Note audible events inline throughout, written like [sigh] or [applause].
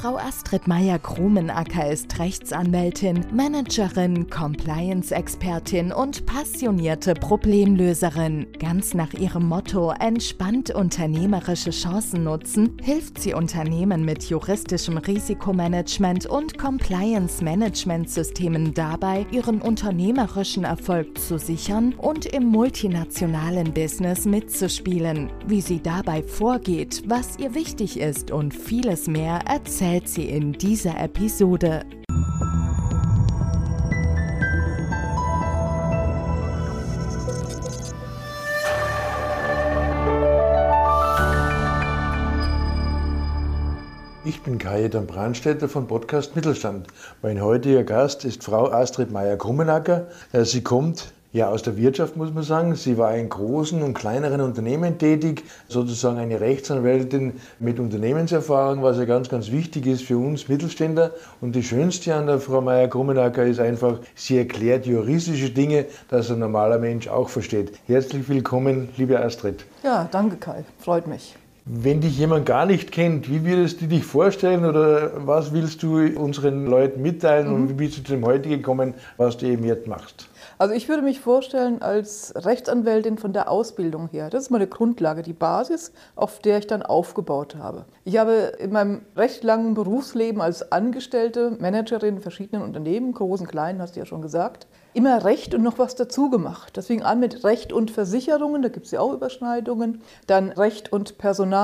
Frau Astrid Meyer-Krumenacker ist Rechtsanwältin, Managerin, Compliance-Expertin und passionierte Problemlöserin. Ganz nach ihrem Motto entspannt unternehmerische Chancen nutzen, hilft sie Unternehmen mit juristischem Risikomanagement und Compliance-Management-Systemen dabei, ihren unternehmerischen Erfolg zu sichern und im multinationalen Business mitzuspielen. Wie sie dabei vorgeht, was ihr wichtig ist und vieles mehr erzählt erzählt sie in dieser Episode. Ich bin Kajetan Brandstätter von Podcast Mittelstand. Mein heutiger Gast ist Frau Astrid Meyer-Krummenacker. Sie kommt ja, aus der Wirtschaft muss man sagen. Sie war in großen und kleineren Unternehmen tätig, sozusagen eine Rechtsanwältin mit Unternehmenserfahrung, was ja ganz, ganz wichtig ist für uns Mittelständler. Und die Schönste an der Frau Meier-Krummenacker ist einfach, sie erklärt juristische Dinge, dass ein normaler Mensch auch versteht. Herzlich willkommen, liebe Astrid. Ja, danke Kai, freut mich. Wenn dich jemand gar nicht kennt, wie würdest du dich vorstellen oder was willst du unseren Leuten mitteilen mhm. und wie bist du zu dem heute gekommen, was du eben jetzt machst? Also ich würde mich vorstellen als Rechtsanwältin von der Ausbildung her. Das ist meine Grundlage, die Basis, auf der ich dann aufgebaut habe. Ich habe in meinem recht langen Berufsleben als Angestellte, Managerin in verschiedenen Unternehmen, großen, kleinen, hast du ja schon gesagt, immer Recht und noch was dazu gemacht. Das fing an mit Recht und Versicherungen, da gibt es ja auch Überschneidungen. Dann Recht und Personal,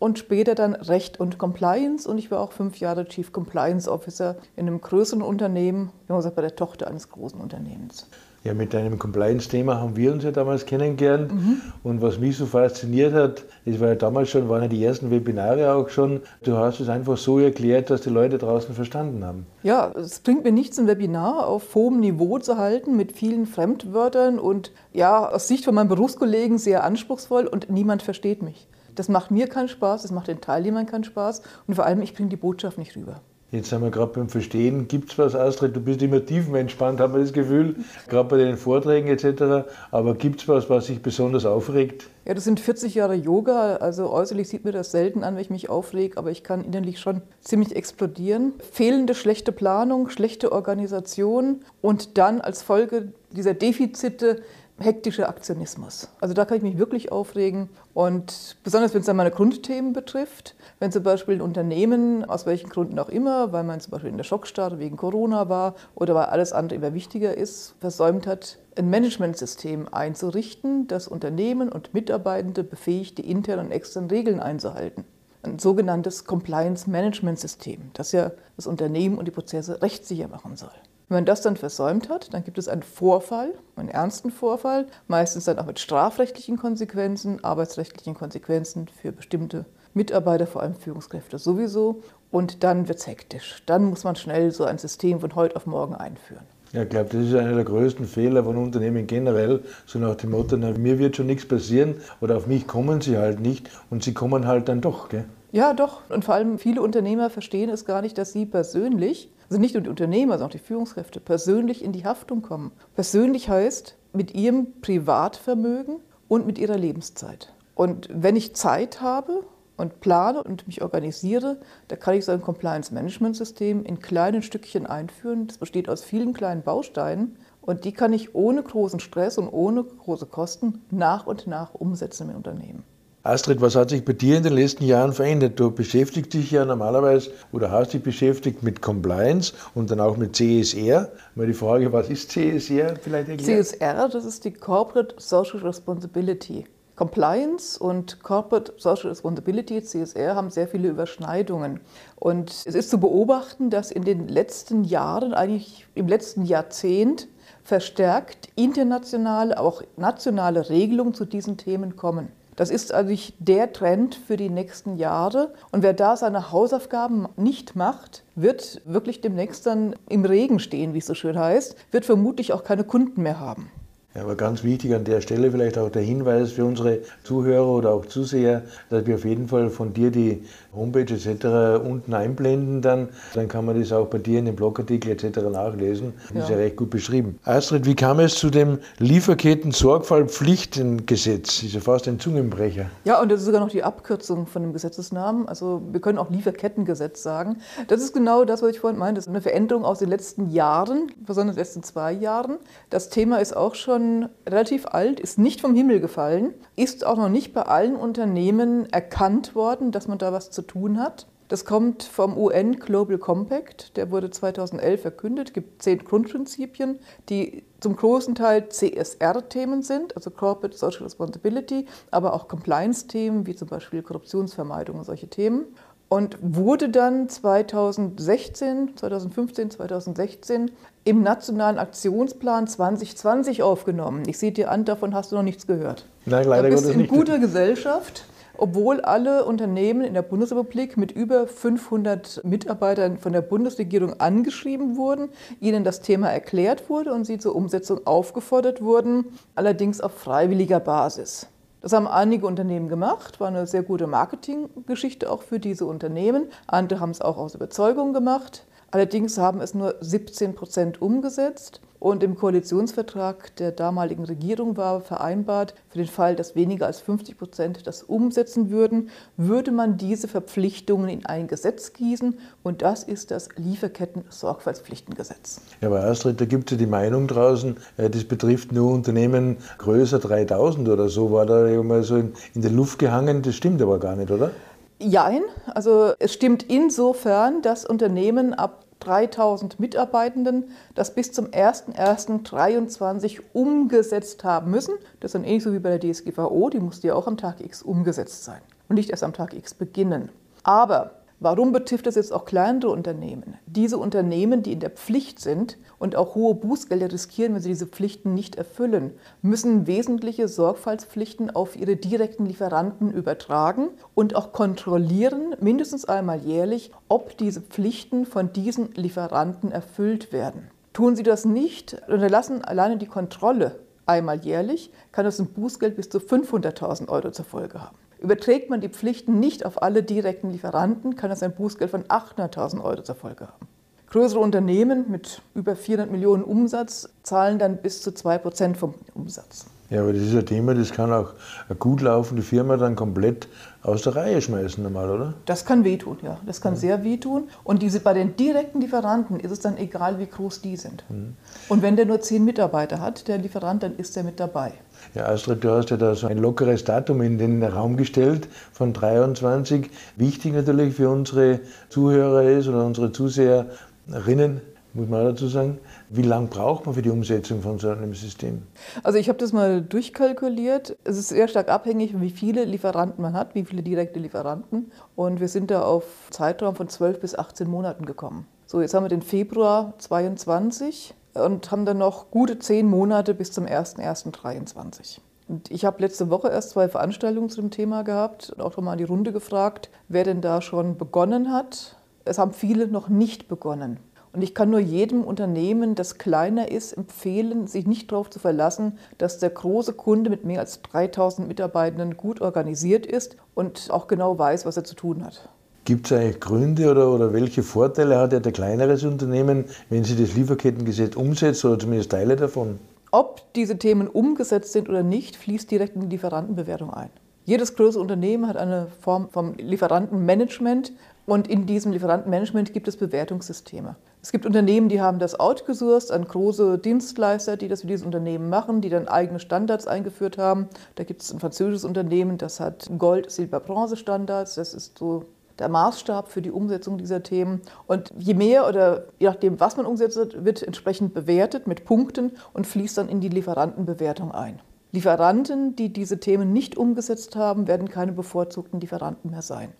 und später dann Recht und Compliance. Und ich war auch fünf Jahre Chief Compliance Officer in einem größeren Unternehmen, wie gesagt, bei der Tochter eines großen Unternehmens. Ja, mit deinem Compliance-Thema haben wir uns ja damals kennengelernt. Mhm. Und was mich so fasziniert hat, das war ja damals schon, waren ja die ersten Webinare auch schon. Du hast es einfach so erklärt, dass die Leute draußen verstanden haben. Ja, es bringt mir nichts, ein Webinar auf hohem Niveau zu halten mit vielen Fremdwörtern und ja, aus Sicht von meinen Berufskollegen sehr anspruchsvoll und niemand versteht mich. Das macht mir keinen Spaß, das macht den Teilnehmern keinen Spaß und vor allem, ich bringe die Botschaft nicht rüber. Jetzt sind wir gerade beim Verstehen. Gibt es was, Astrid? Du bist immer tiefenentspannt, haben wir das Gefühl, gerade bei den Vorträgen etc. Aber gibt es was, was dich besonders aufregt? Ja, das sind 40 Jahre Yoga. Also äußerlich sieht mir das selten an, wenn ich mich aufrege, aber ich kann innerlich schon ziemlich explodieren. Fehlende schlechte Planung, schlechte Organisation und dann als Folge dieser Defizite hektischer Aktionismus. Also da kann ich mich wirklich aufregen. Und besonders wenn es dann meine Grundthemen betrifft, wenn zum Beispiel ein Unternehmen, aus welchen Gründen auch immer, weil man zum Beispiel in der Schockstarre wegen Corona war oder weil alles andere immer wichtiger ist, versäumt hat, ein Managementsystem einzurichten, das Unternehmen und Mitarbeitende befähigt, die internen und externen Regeln einzuhalten. Ein sogenanntes Compliance Management System, das ja das Unternehmen und die Prozesse rechtssicher machen soll. Wenn man das dann versäumt hat, dann gibt es einen Vorfall, einen ernsten Vorfall, meistens dann auch mit strafrechtlichen Konsequenzen, arbeitsrechtlichen Konsequenzen für bestimmte Mitarbeiter, vor allem Führungskräfte sowieso. Und dann wird es hektisch. Dann muss man schnell so ein System von heute auf morgen einführen. Ja, ich glaube, das ist einer der größten Fehler von Unternehmen generell, so nach dem Motto, na, mir wird schon nichts passieren oder auf mich kommen sie halt nicht und sie kommen halt dann doch. Gell? Ja, doch. Und vor allem viele Unternehmer verstehen es gar nicht, dass sie persönlich also nicht nur die Unternehmer, sondern auch die Führungskräfte, persönlich in die Haftung kommen. Persönlich heißt mit ihrem Privatvermögen und mit ihrer Lebenszeit. Und wenn ich Zeit habe und plane und mich organisiere, da kann ich so ein Compliance-Management-System in kleinen Stückchen einführen. Das besteht aus vielen kleinen Bausteinen und die kann ich ohne großen Stress und ohne große Kosten nach und nach umsetzen im Unternehmen. Astrid, was hat sich bei dir in den letzten Jahren verändert? Du beschäftigst dich ja normalerweise oder hast dich beschäftigt mit Compliance und dann auch mit CSR. Mal die Frage, was ist CSR vielleicht erklärt? CSR, das ist die Corporate Social Responsibility. Compliance und Corporate Social Responsibility, CSR, haben sehr viele Überschneidungen. Und es ist zu beobachten, dass in den letzten Jahren, eigentlich im letzten Jahrzehnt, verstärkt internationale, auch nationale Regelungen zu diesen Themen kommen. Das ist eigentlich der Trend für die nächsten Jahre. Und wer da seine Hausaufgaben nicht macht, wird wirklich demnächst dann im Regen stehen, wie es so schön heißt, wird vermutlich auch keine Kunden mehr haben. Ja, aber ganz wichtig an der Stelle vielleicht auch der Hinweis für unsere Zuhörer oder auch Zuseher, dass wir auf jeden Fall von dir die Homepage etc. unten einblenden dann. Dann kann man das auch bei dir in dem Blogartikel etc. nachlesen. Das ja. ist ja recht gut beschrieben. Astrid, wie kam es zu dem Lieferketten-Sorgfaltspflichtengesetz? Ist ja fast ein Zungenbrecher. Ja, und das ist sogar noch die Abkürzung von dem Gesetzesnamen. Also wir können auch Lieferkettengesetz sagen. Das ist genau das, was ich vorhin meinte. Das ist eine Veränderung aus den letzten Jahren, besonders den letzten zwei Jahren. Das Thema ist auch schon relativ alt, ist nicht vom Himmel gefallen, ist auch noch nicht bei allen Unternehmen erkannt worden, dass man da was zu tun hat. Das kommt vom UN Global Compact, der wurde 2011 verkündet, gibt zehn Grundprinzipien, die zum großen Teil CSR-Themen sind, also Corporate Social Responsibility, aber auch Compliance-Themen wie zum Beispiel Korruptionsvermeidung und solche Themen und wurde dann 2016, 2015, 2016 im Nationalen Aktionsplan 2020 aufgenommen. Ich sehe dir an, davon hast du noch nichts gehört. Nein, leider du bist in nicht. guter Gesellschaft, obwohl alle Unternehmen in der Bundesrepublik mit über 500 Mitarbeitern von der Bundesregierung angeschrieben wurden, ihnen das Thema erklärt wurde und sie zur Umsetzung aufgefordert wurden, allerdings auf freiwilliger Basis. Das haben einige Unternehmen gemacht, war eine sehr gute Marketinggeschichte auch für diese Unternehmen. Andere haben es auch aus Überzeugung gemacht. Allerdings haben es nur 17 Prozent umgesetzt. Und im Koalitionsvertrag der damaligen Regierung war vereinbart, für den Fall, dass weniger als 50 Prozent das umsetzen würden, würde man diese Verpflichtungen in ein Gesetz gießen. Und das ist das Lieferketten-Sorgfaltspflichtengesetz. Ja, aber Astrid, da gibt es ja die Meinung draußen, äh, das betrifft nur Unternehmen größer 3000 oder so. War da mal so in, in der Luft gehangen. Das stimmt aber gar nicht, oder? Jein, also es stimmt insofern, dass Unternehmen ab 3000 Mitarbeitenden das bis zum 01.01.2023 umgesetzt haben müssen. Das ist dann ähnlich so wie bei der DSGVO, die musste ja auch am Tag X umgesetzt sein und nicht erst am Tag X beginnen. Aber Warum betrifft das jetzt auch kleinere Unternehmen? Diese Unternehmen, die in der Pflicht sind und auch hohe Bußgelder riskieren, wenn sie diese Pflichten nicht erfüllen, müssen wesentliche Sorgfaltspflichten auf ihre direkten Lieferanten übertragen und auch kontrollieren, mindestens einmal jährlich, ob diese Pflichten von diesen Lieferanten erfüllt werden. Tun sie das nicht, unterlassen alleine die Kontrolle einmal jährlich, kann das ein Bußgeld bis zu 500.000 Euro zur Folge haben. Überträgt man die Pflichten nicht auf alle direkten Lieferanten, kann das ein Bußgeld von 800.000 Euro zur Folge haben. Größere Unternehmen mit über 400 Millionen Umsatz zahlen dann bis zu 2 Prozent vom Umsatz. Ja, aber das ist ein Thema, das kann auch eine gut laufende Firma dann komplett aus der Reihe schmeißen normal, oder? Das kann wehtun, ja. Das kann ja. sehr wehtun. Und diese, bei den direkten Lieferanten ist es dann egal, wie groß die sind. Mhm. Und wenn der nur zehn Mitarbeiter hat, der Lieferant, dann ist er mit dabei. Ja, Astrid, du hast ja da so ein lockeres Datum in den Raum gestellt von 23. Wichtig natürlich für unsere Zuhörer ist oder unsere Zuseherinnen, muss man dazu sagen, wie lange braucht man für die Umsetzung von so einem System? Also ich habe das mal durchkalkuliert. Es ist sehr stark abhängig, wie viele Lieferanten man hat, wie viele direkte Lieferanten. Und wir sind da auf Zeitraum von 12 bis 18 Monaten gekommen. So, jetzt haben wir den Februar 22 und haben dann noch gute zehn Monate bis zum 01.01.2023. Und ich habe letzte Woche erst zwei Veranstaltungen zu dem Thema gehabt und auch nochmal die Runde gefragt, wer denn da schon begonnen hat. Es haben viele noch nicht begonnen. Und ich kann nur jedem Unternehmen, das kleiner ist, empfehlen, sich nicht darauf zu verlassen, dass der große Kunde mit mehr als 3000 Mitarbeitenden gut organisiert ist und auch genau weiß, was er zu tun hat. Gibt es eigentlich Gründe oder, oder welche Vorteile hat ein kleineres Unternehmen, wenn sie das Lieferkettengesetz umsetzt oder zumindest Teile davon? Ob diese Themen umgesetzt sind oder nicht, fließt direkt in die Lieferantenbewertung ein. Jedes größere Unternehmen hat eine Form vom Lieferantenmanagement und in diesem Lieferantenmanagement gibt es Bewertungssysteme. Es gibt Unternehmen, die haben das outgesourced an große Dienstleister, die das für dieses Unternehmen machen, die dann eigene Standards eingeführt haben. Da gibt es ein französisches Unternehmen, das hat Gold, Silber, Bronze Standards. Das ist so der Maßstab für die Umsetzung dieser Themen. Und je mehr oder je nachdem, was man umsetzt, wird entsprechend bewertet mit Punkten und fließt dann in die Lieferantenbewertung ein. Lieferanten, die diese Themen nicht umgesetzt haben, werden keine bevorzugten Lieferanten mehr sein.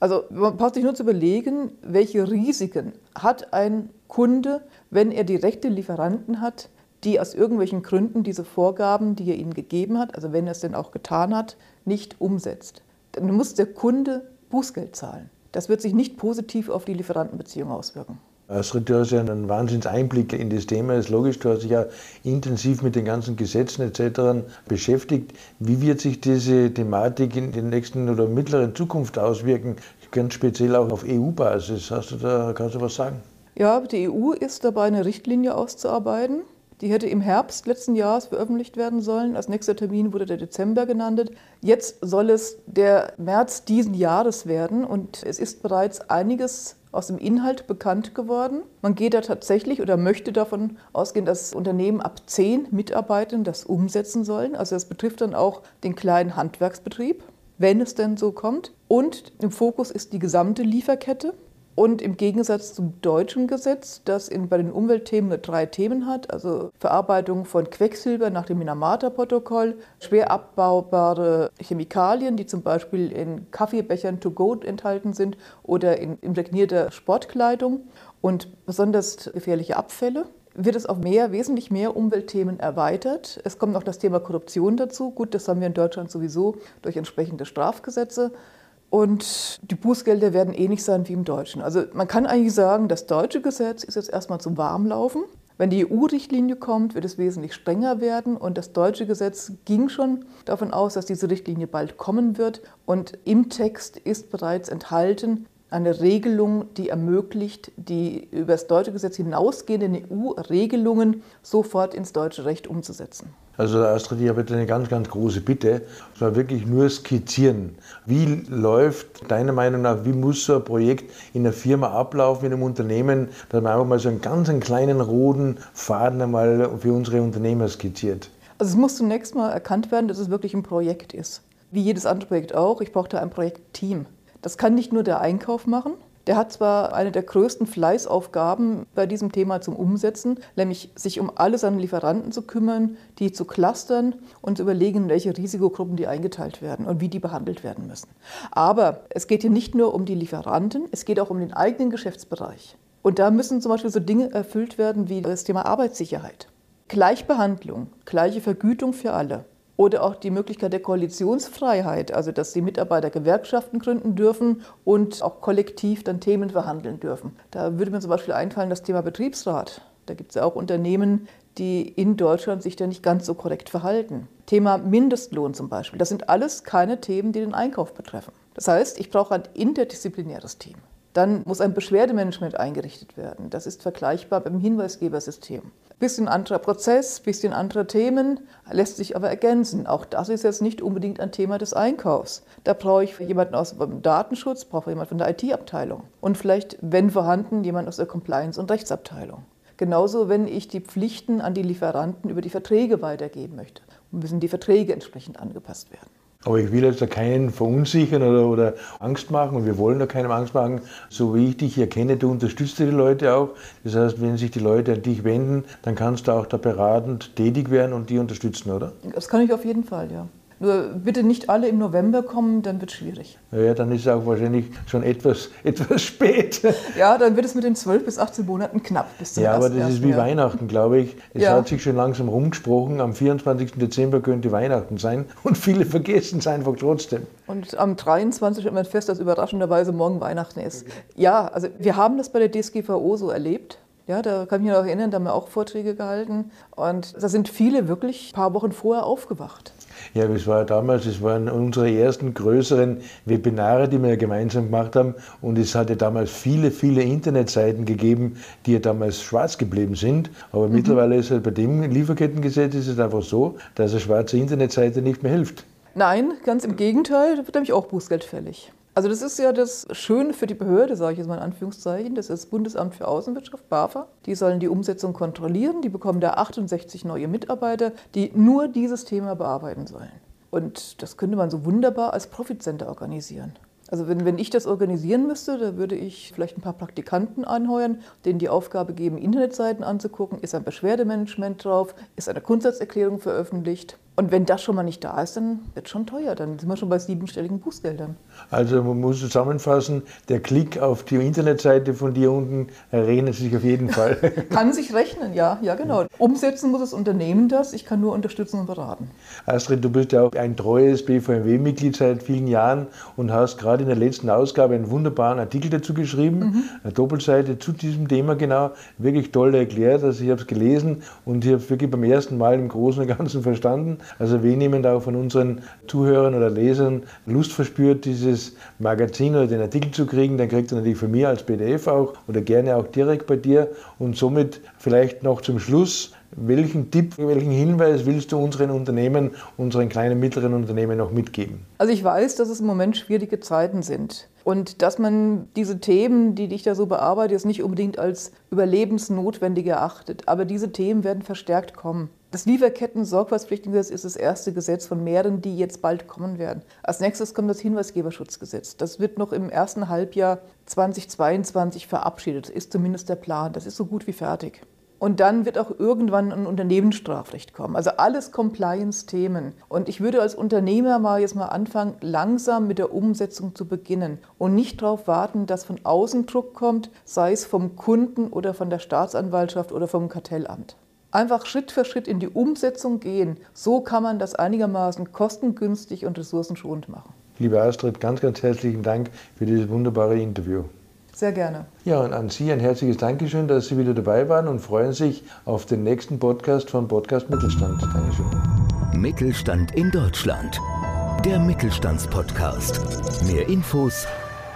Also man braucht sich nur zu überlegen, welche Risiken hat ein Kunde, wenn er direkte Lieferanten hat, die aus irgendwelchen Gründen diese Vorgaben, die er ihnen gegeben hat, also wenn er es denn auch getan hat, nicht umsetzt. Dann muss der Kunde Bußgeld zahlen. Das wird sich nicht positiv auf die Lieferantenbeziehung auswirken. Astrid, du hast ja einen Wahnsinns-Einblick in das Thema. Es ist logisch, du hast dich ja intensiv mit den ganzen Gesetzen etc. beschäftigt. Wie wird sich diese Thematik in der nächsten oder mittleren Zukunft auswirken? Ganz speziell auch auf EU-Basis. Hast du da, kannst du was sagen? Ja, die EU ist dabei, eine Richtlinie auszuarbeiten. Die hätte im Herbst letzten Jahres veröffentlicht werden sollen. Als nächster Termin wurde der Dezember genannt. Jetzt soll es der März diesen Jahres werden und es ist bereits einiges aus dem Inhalt bekannt geworden. Man geht da tatsächlich oder möchte davon ausgehen, dass Unternehmen ab zehn Mitarbeitern das umsetzen sollen. Also das betrifft dann auch den kleinen Handwerksbetrieb, wenn es denn so kommt. Und im Fokus ist die gesamte Lieferkette. Und im Gegensatz zum deutschen Gesetz, das in, bei den Umweltthemen drei Themen hat, also Verarbeitung von Quecksilber nach dem Minamata-Protokoll, schwer abbaubare Chemikalien, die zum Beispiel in Kaffeebechern to go enthalten sind oder in impregnierter Sportkleidung und besonders gefährliche Abfälle wird es auf mehr, wesentlich mehr Umweltthemen erweitert. Es kommt noch das Thema Korruption dazu. Gut, das haben wir in Deutschland sowieso durch entsprechende Strafgesetze. Und die Bußgelder werden ähnlich sein wie im Deutschen. Also man kann eigentlich sagen, das deutsche Gesetz ist jetzt erstmal zum Warmlaufen. Wenn die EU-Richtlinie kommt, wird es wesentlich strenger werden. Und das deutsche Gesetz ging schon davon aus, dass diese Richtlinie bald kommen wird. Und im Text ist bereits enthalten eine Regelung, die ermöglicht, die über das deutsche Gesetz hinausgehenden EU-Regelungen sofort ins deutsche Recht umzusetzen. Also Astrid, ich habe jetzt eine ganz, ganz große Bitte, sondern wirklich nur skizzieren. Wie läuft deiner Meinung nach, wie muss so ein Projekt in einer Firma ablaufen, in einem Unternehmen, dass man einfach mal so einen ganz einen kleinen roten Faden einmal für unsere Unternehmer skizziert? Also es muss zunächst mal erkannt werden, dass es wirklich ein Projekt ist. Wie jedes andere Projekt auch, ich brauche da ein Projektteam. Das kann nicht nur der Einkauf machen, der hat zwar eine der größten Fleißaufgaben bei diesem Thema zum Umsetzen, nämlich sich um alle seine Lieferanten zu kümmern, die zu clustern und zu überlegen, welche Risikogruppen die eingeteilt werden und wie die behandelt werden müssen. Aber es geht hier nicht nur um die Lieferanten, es geht auch um den eigenen Geschäftsbereich. Und da müssen zum Beispiel so Dinge erfüllt werden wie das Thema Arbeitssicherheit. Gleichbehandlung, gleiche Vergütung für alle. Oder auch die Möglichkeit der Koalitionsfreiheit, also dass die Mitarbeiter Gewerkschaften gründen dürfen und auch kollektiv dann Themen verhandeln dürfen. Da würde mir zum Beispiel einfallen das Thema Betriebsrat. Da gibt es ja auch Unternehmen, die in Deutschland sich da nicht ganz so korrekt verhalten. Thema Mindestlohn zum Beispiel. Das sind alles keine Themen, die den Einkauf betreffen. Das heißt, ich brauche ein interdisziplinäres Team. Dann muss ein Beschwerdemanagement eingerichtet werden. Das ist vergleichbar beim Hinweisgebersystem. Bisschen anderer Prozess, bisschen andere Themen, lässt sich aber ergänzen. Auch das ist jetzt nicht unbedingt ein Thema des Einkaufs. Da brauche ich jemanden aus dem Datenschutz, brauche ich jemanden von der IT-Abteilung und vielleicht, wenn vorhanden, jemand aus der Compliance- und Rechtsabteilung. Genauso, wenn ich die Pflichten an die Lieferanten über die Verträge weitergeben möchte, müssen die Verträge entsprechend angepasst werden. Aber ich will jetzt da keinen verunsichern oder, oder Angst machen und wir wollen da keinem Angst machen. So wie ich dich erkenne, du unterstützt die Leute auch. Das heißt, wenn sich die Leute an dich wenden, dann kannst du auch da beratend tätig werden und die unterstützen, oder? Das kann ich auf jeden Fall, ja. Nur bitte nicht alle im November kommen, dann wird es schwierig. Ja, dann ist es auch wahrscheinlich schon etwas, [laughs] etwas spät. Ja, dann wird es mit den 12 bis 18 Monaten knapp bis zum Ja, aber das ist wie Jahr. Weihnachten, glaube ich. Es ja. hat sich schon langsam rumgesprochen. Am 24. Dezember könnte Weihnachten sein [laughs] und viele vergessen es einfach trotzdem. Und am 23. stellt man fest, dass überraschenderweise morgen Weihnachten ist. Ja, also wir haben das bei der DSGVO so erlebt. Ja, da kann ich mich noch erinnern, da haben wir auch Vorträge gehalten. Und da sind viele wirklich ein paar Wochen vorher aufgewacht. Ja, es war damals, es waren unsere ersten größeren Webinare, die wir gemeinsam gemacht haben. Und es hatte damals viele, viele Internetseiten gegeben, die ja damals schwarz geblieben sind. Aber mhm. mittlerweile ist halt bei dem Lieferkettengesetz ist es einfach so, dass eine schwarze Internetseite nicht mehr hilft. Nein, ganz im Gegenteil, da wird nämlich auch Bußgeld fällig. Also das ist ja das Schöne für die Behörde, sage ich jetzt mal in Anführungszeichen. Das ist das Bundesamt für Außenwirtschaft, BAFA. Die sollen die Umsetzung kontrollieren. Die bekommen da 68 neue Mitarbeiter, die nur dieses Thema bearbeiten sollen. Und das könnte man so wunderbar als Profitcenter organisieren. Also wenn, wenn ich das organisieren müsste, da würde ich vielleicht ein paar Praktikanten anheuern, denen die Aufgabe geben, Internetseiten anzugucken, ist ein Beschwerdemanagement drauf, ist eine Grundsatzerklärung veröffentlicht Und wenn das schon mal nicht da ist, dann wird es schon teuer. Dann sind wir schon bei siebenstelligen Bußgeldern. Also man muss zusammenfassen, der Klick auf die Internetseite von dir unten rechnet sich auf jeden Fall. [laughs] kann sich rechnen, ja, ja genau. Umsetzen muss das Unternehmen das, ich kann nur unterstützen und beraten. Astrid, du bist ja auch ein treues BVMW-Mitglied seit vielen Jahren und hast gerade in der letzten Ausgabe einen wunderbaren Artikel dazu geschrieben, mhm. eine Doppelseite zu diesem Thema genau, wirklich toll erklärt. Also ich habe es gelesen und ich habe es wirklich beim ersten Mal im Großen und Ganzen verstanden. Also wir nehmen auch von unseren Zuhörern oder Lesern Lust verspürt, dieses Magazin oder den Artikel zu kriegen, dann kriegt ihr natürlich von mir als PDF auch oder gerne auch direkt bei dir. Und somit vielleicht noch zum Schluss, welchen Tipp, welchen Hinweis willst du unseren Unternehmen, unseren kleinen, mittleren Unternehmen noch mitgeben? Also ich weiß, dass es im Moment schwierige Zeiten sind. Und dass man diese Themen, die ich da so bearbeite, jetzt nicht unbedingt als überlebensnotwendig erachtet. Aber diese Themen werden verstärkt kommen. Das Lieferketten-Sorgfaltspflichtengesetz ist das erste Gesetz von mehreren, die jetzt bald kommen werden. Als nächstes kommt das Hinweisgeberschutzgesetz. Das wird noch im ersten Halbjahr 2022 verabschiedet. Ist zumindest der Plan. Das ist so gut wie fertig. Und dann wird auch irgendwann ein Unternehmensstrafrecht kommen. Also alles Compliance-Themen. Und ich würde als Unternehmer mal jetzt mal anfangen, langsam mit der Umsetzung zu beginnen und nicht darauf warten, dass von außen Druck kommt, sei es vom Kunden oder von der Staatsanwaltschaft oder vom Kartellamt. Einfach Schritt für Schritt in die Umsetzung gehen. So kann man das einigermaßen kostengünstig und ressourcenschonend machen. Liebe Astrid, ganz, ganz herzlichen Dank für dieses wunderbare Interview. Sehr gerne. Ja, und an Sie ein herzliches Dankeschön, dass Sie wieder dabei waren und freuen sich auf den nächsten Podcast von Podcast Mittelstand. Dankeschön. Mittelstand in Deutschland. Der Mittelstandspodcast. Mehr Infos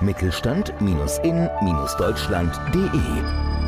mittelstand-in-deutschland.de